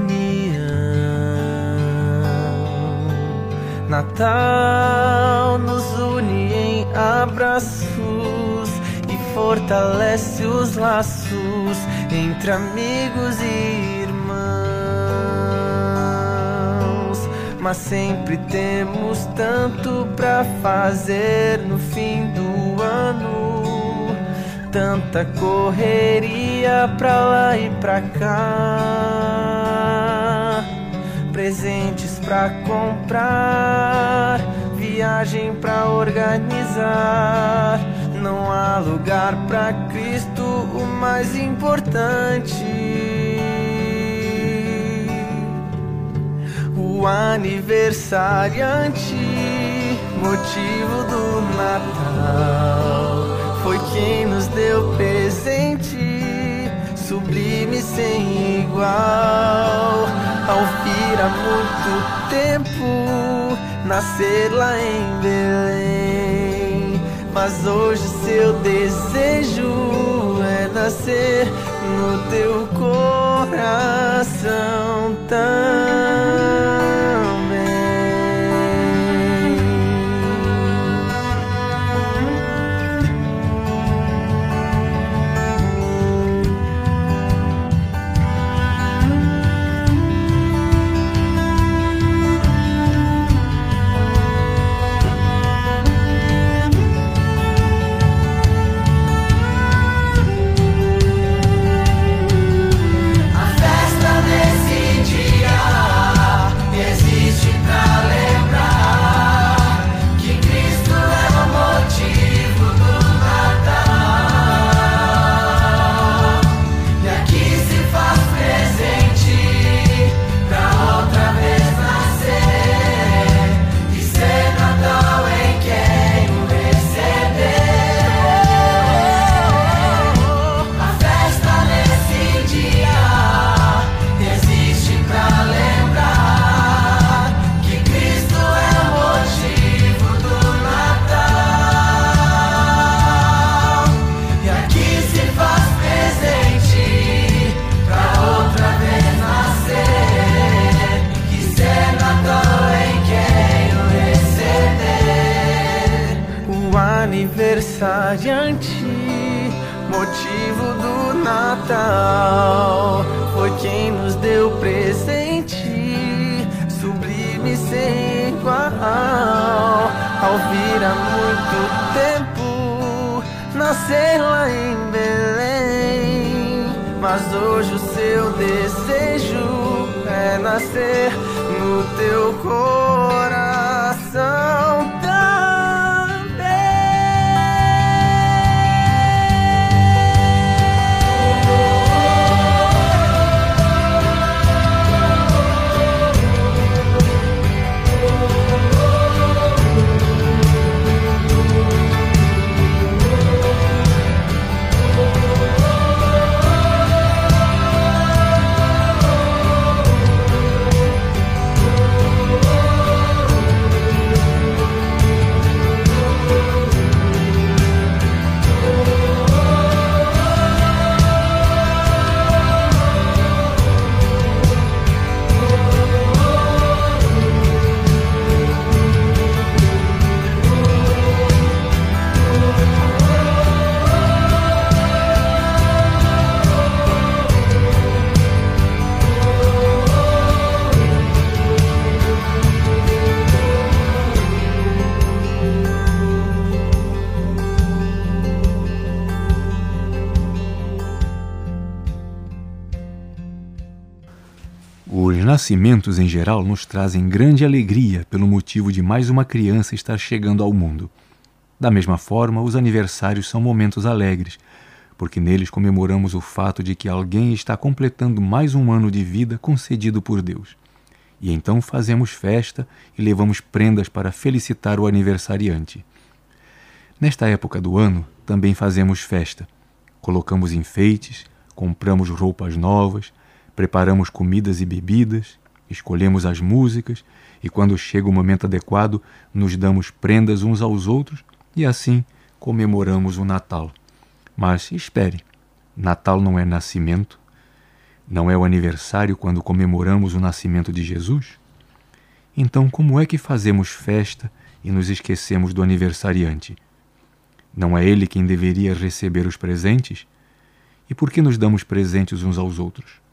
União. Natal nos une em abraços e fortalece os laços entre amigos e mas sempre temos tanto pra fazer no fim do ano. Tanta correria pra lá e pra cá. Presentes pra comprar, viagem pra organizar. Não há lugar pra Cristo, o mais importante. o aniversariante, motivo do Natal, foi quem nos deu presente, sublime sem igual. Há muito tempo, nascer lá em Belém, mas hoje seu desejo é nascer no teu coração tão aniversariante, motivo do Natal, foi quem nos deu presente, sublime sem igual. Ao vir há muito tempo, nascer lá em Belém, mas hoje o seu desejo é nascer no teu coração. Nascimentos em geral nos trazem grande alegria pelo motivo de mais uma criança estar chegando ao mundo. Da mesma forma, os aniversários são momentos alegres, porque neles comemoramos o fato de que alguém está completando mais um ano de vida concedido por Deus. E então fazemos festa e levamos prendas para felicitar o aniversariante. Nesta época do ano, também fazemos festa. Colocamos enfeites, compramos roupas novas, preparamos comidas e bebidas, escolhemos as músicas e, quando chega o momento adequado, nos damos prendas uns aos outros e assim comemoramos o Natal. Mas espere, Natal não é nascimento, não é o aniversário quando comemoramos o nascimento de Jesus? Então, como é que fazemos festa e nos esquecemos do aniversariante? Não é ele quem deveria receber os presentes? E por que nos damos presentes uns aos outros?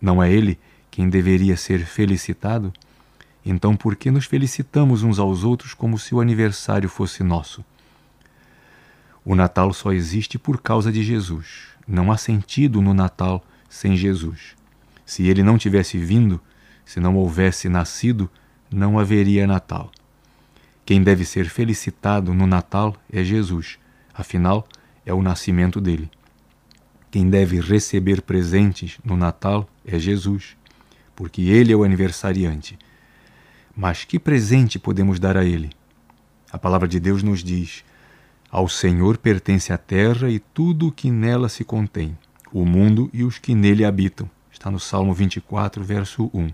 Não é ele quem deveria ser felicitado? Então, por que nos felicitamos uns aos outros como se o aniversário fosse nosso? O Natal só existe por causa de Jesus. Não há sentido no Natal sem Jesus. Se ele não tivesse vindo, se não houvesse nascido, não haveria Natal. Quem deve ser felicitado no Natal é Jesus, afinal, é o nascimento dele. Quem deve receber presentes no Natal é Jesus, porque ele é o aniversariante. Mas que presente podemos dar a ele? A palavra de Deus nos diz: Ao Senhor pertence a terra e tudo o que nela se contém, o mundo e os que nele habitam. Está no Salmo 24, verso 1.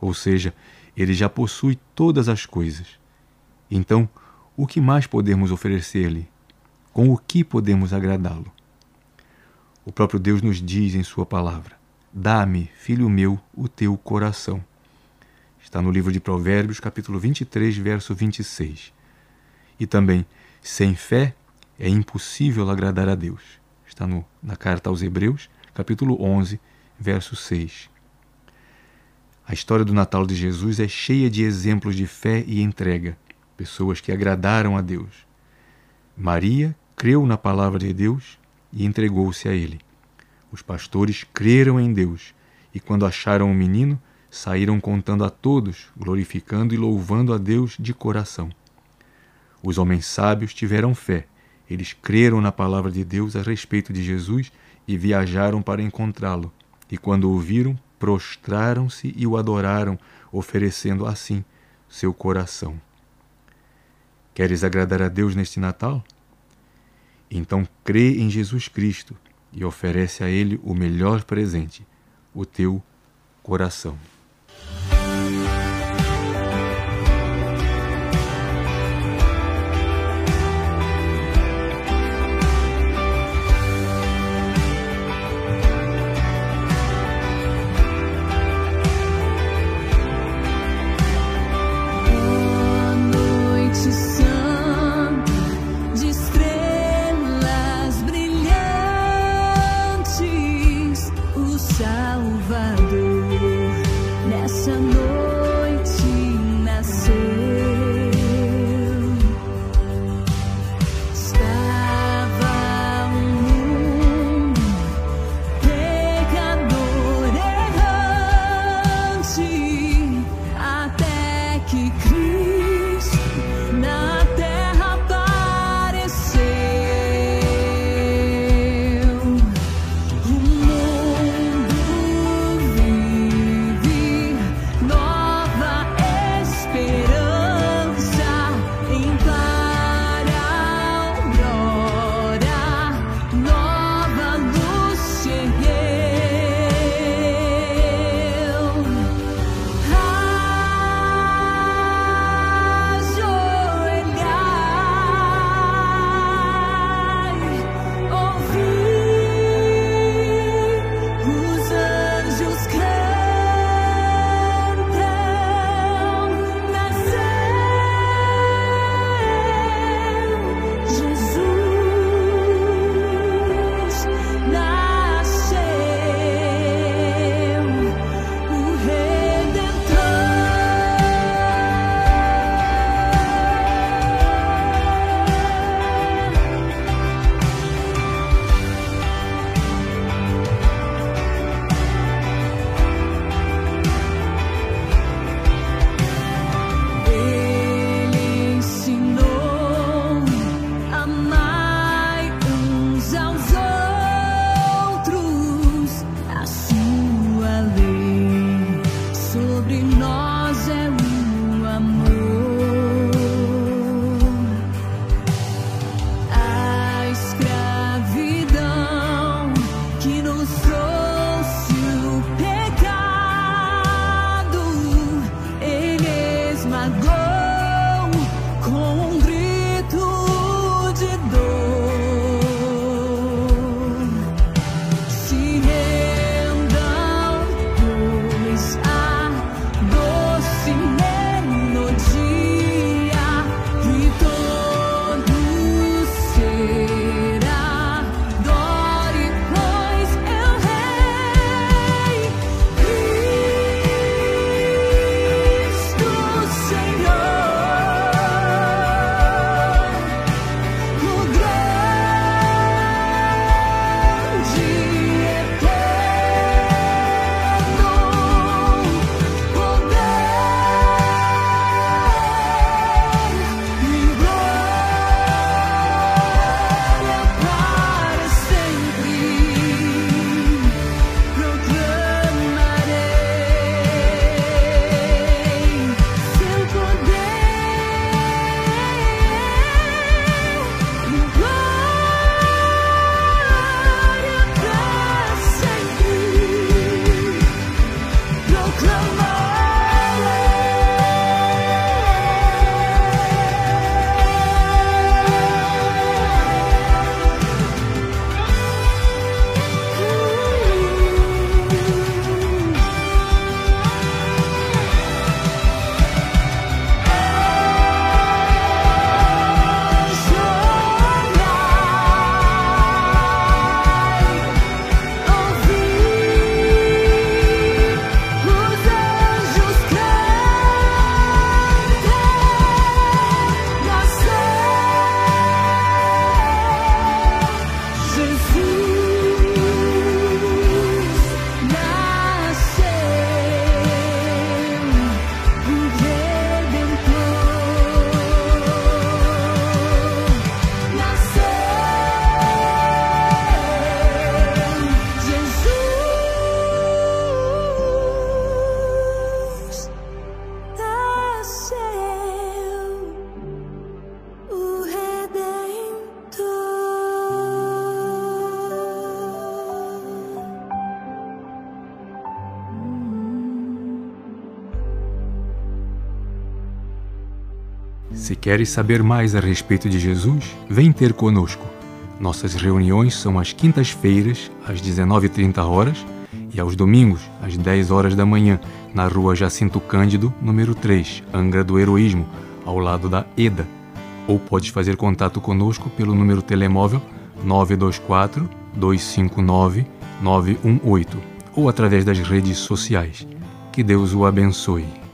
Ou seja, ele já possui todas as coisas. Então, o que mais podemos oferecer-lhe? Com o que podemos agradá-lo? O próprio Deus nos diz em Sua palavra: Dá-me, filho meu, o teu coração. Está no livro de Provérbios, capítulo 23, verso 26. E também, sem fé é impossível agradar a Deus. Está no, na carta aos Hebreus, capítulo 11, verso 6. A história do Natal de Jesus é cheia de exemplos de fé e entrega, pessoas que agradaram a Deus. Maria creu na palavra de Deus e entregou-se a ele. Os pastores creram em Deus e, quando acharam o menino, saíram contando a todos, glorificando e louvando a Deus de coração. Os homens sábios tiveram fé, eles creram na palavra de Deus a respeito de Jesus e viajaram para encontrá-lo. E quando o viram, prostraram-se e o adoraram, oferecendo assim seu coração. Queres agradar a Deus neste Natal? Então crê em Jesus Cristo e oferece a Ele o melhor presente, o teu coração. Queres saber mais a respeito de Jesus, vem ter conosco. Nossas reuniões são às quintas-feiras, às 19h30 horas, e aos domingos, às 10 horas da manhã, na rua Jacinto Cândido, número 3, Angra do Heroísmo, ao lado da EDA. Ou podes fazer contato conosco pelo número telemóvel 924 259 918 ou através das redes sociais. Que Deus o abençoe.